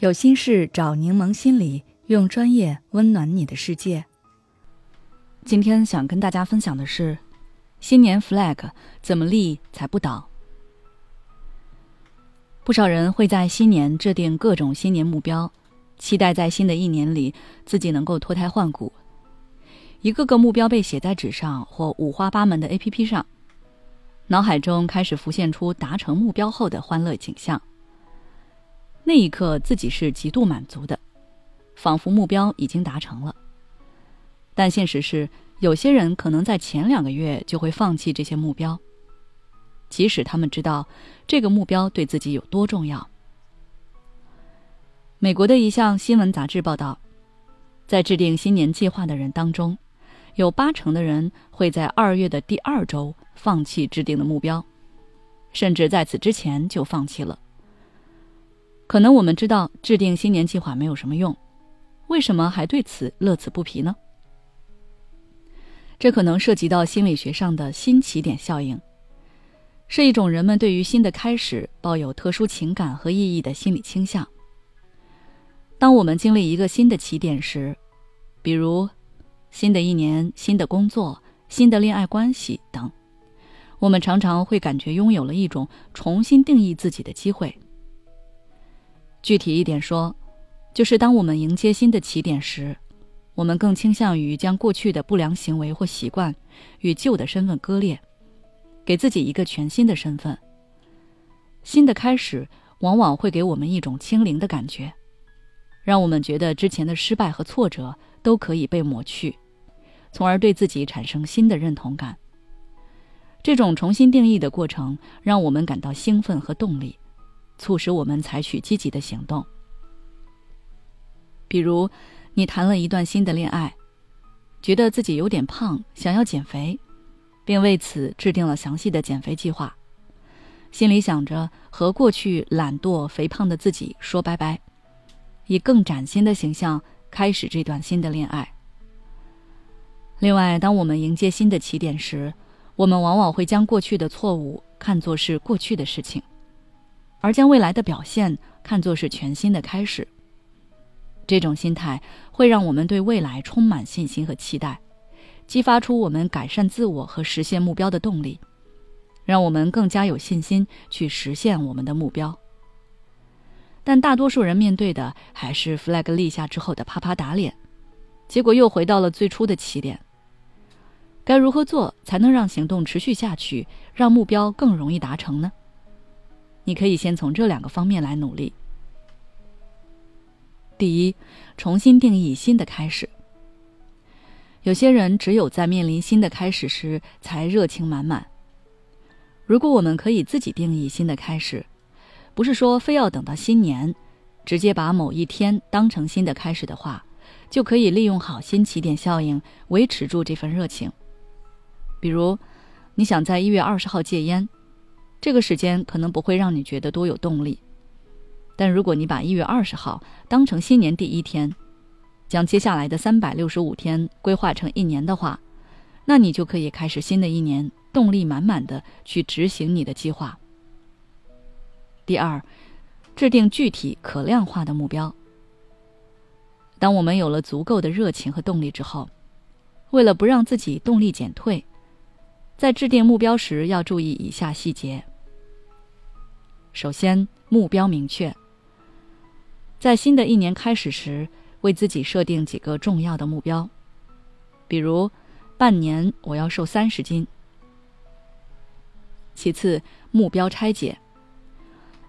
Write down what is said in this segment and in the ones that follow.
有心事找柠檬心理，用专业温暖你的世界。今天想跟大家分享的是，新年 flag 怎么立才不倒？不少人会在新年制定各种新年目标，期待在新的一年里自己能够脱胎换骨。一个个目标被写在纸上或五花八门的 APP 上，脑海中开始浮现出达成目标后的欢乐景象。那一刻，自己是极度满足的，仿佛目标已经达成了。但现实是，有些人可能在前两个月就会放弃这些目标，即使他们知道这个目标对自己有多重要。美国的一项新闻杂志报道，在制定新年计划的人当中，有八成的人会在二月的第二周放弃制定的目标，甚至在此之前就放弃了。可能我们知道制定新年计划没有什么用，为什么还对此乐此不疲呢？这可能涉及到心理学上的新起点效应，是一种人们对于新的开始抱有特殊情感和意义的心理倾向。当我们经历一个新的起点时，比如新的一年、新的工作、新的恋爱关系等，我们常常会感觉拥有了一种重新定义自己的机会。具体一点说，就是当我们迎接新的起点时，我们更倾向于将过去的不良行为或习惯与旧的身份割裂，给自己一个全新的身份。新的开始往往会给我们一种清零的感觉，让我们觉得之前的失败和挫折都可以被抹去，从而对自己产生新的认同感。这种重新定义的过程让我们感到兴奋和动力。促使我们采取积极的行动。比如，你谈了一段新的恋爱，觉得自己有点胖，想要减肥，并为此制定了详细的减肥计划，心里想着和过去懒惰、肥胖的自己说拜拜，以更崭新的形象开始这段新的恋爱。另外，当我们迎接新的起点时，我们往往会将过去的错误看作是过去的事情。而将未来的表现看作是全新的开始，这种心态会让我们对未来充满信心和期待，激发出我们改善自我和实现目标的动力，让我们更加有信心去实现我们的目标。但大多数人面对的还是 flag 立下之后的啪啪打脸，结果又回到了最初的起点。该如何做才能让行动持续下去，让目标更容易达成呢？你可以先从这两个方面来努力。第一，重新定义新的开始。有些人只有在面临新的开始时才热情满满。如果我们可以自己定义新的开始，不是说非要等到新年，直接把某一天当成新的开始的话，就可以利用好新起点效应，维持住这份热情。比如，你想在一月二十号戒烟。这个时间可能不会让你觉得多有动力，但如果你把一月二十号当成新年第一天，将接下来的三百六十五天规划成一年的话，那你就可以开始新的一年，动力满满的去执行你的计划。第二，制定具体可量化的目标。当我们有了足够的热情和动力之后，为了不让自己动力减退，在制定目标时要注意以下细节。首先，目标明确。在新的一年开始时，为自己设定几个重要的目标，比如，半年我要瘦三十斤。其次，目标拆解，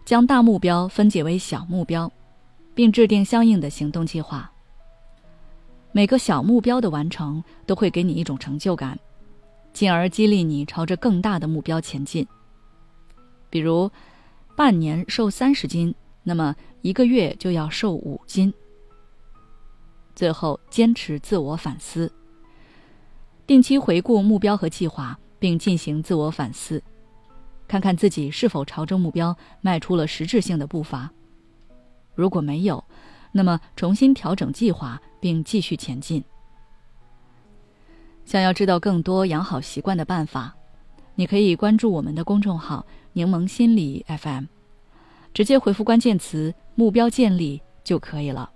将大目标分解为小目标，并制定相应的行动计划。每个小目标的完成都会给你一种成就感，进而激励你朝着更大的目标前进。比如。半年瘦三十斤，那么一个月就要瘦五斤。最后，坚持自我反思，定期回顾目标和计划，并进行自我反思，看看自己是否朝着目标迈出了实质性的步伐。如果没有，那么重新调整计划，并继续前进。想要知道更多养好习惯的办法。你可以关注我们的公众号“柠檬心理 FM”，直接回复关键词“目标建立”就可以了。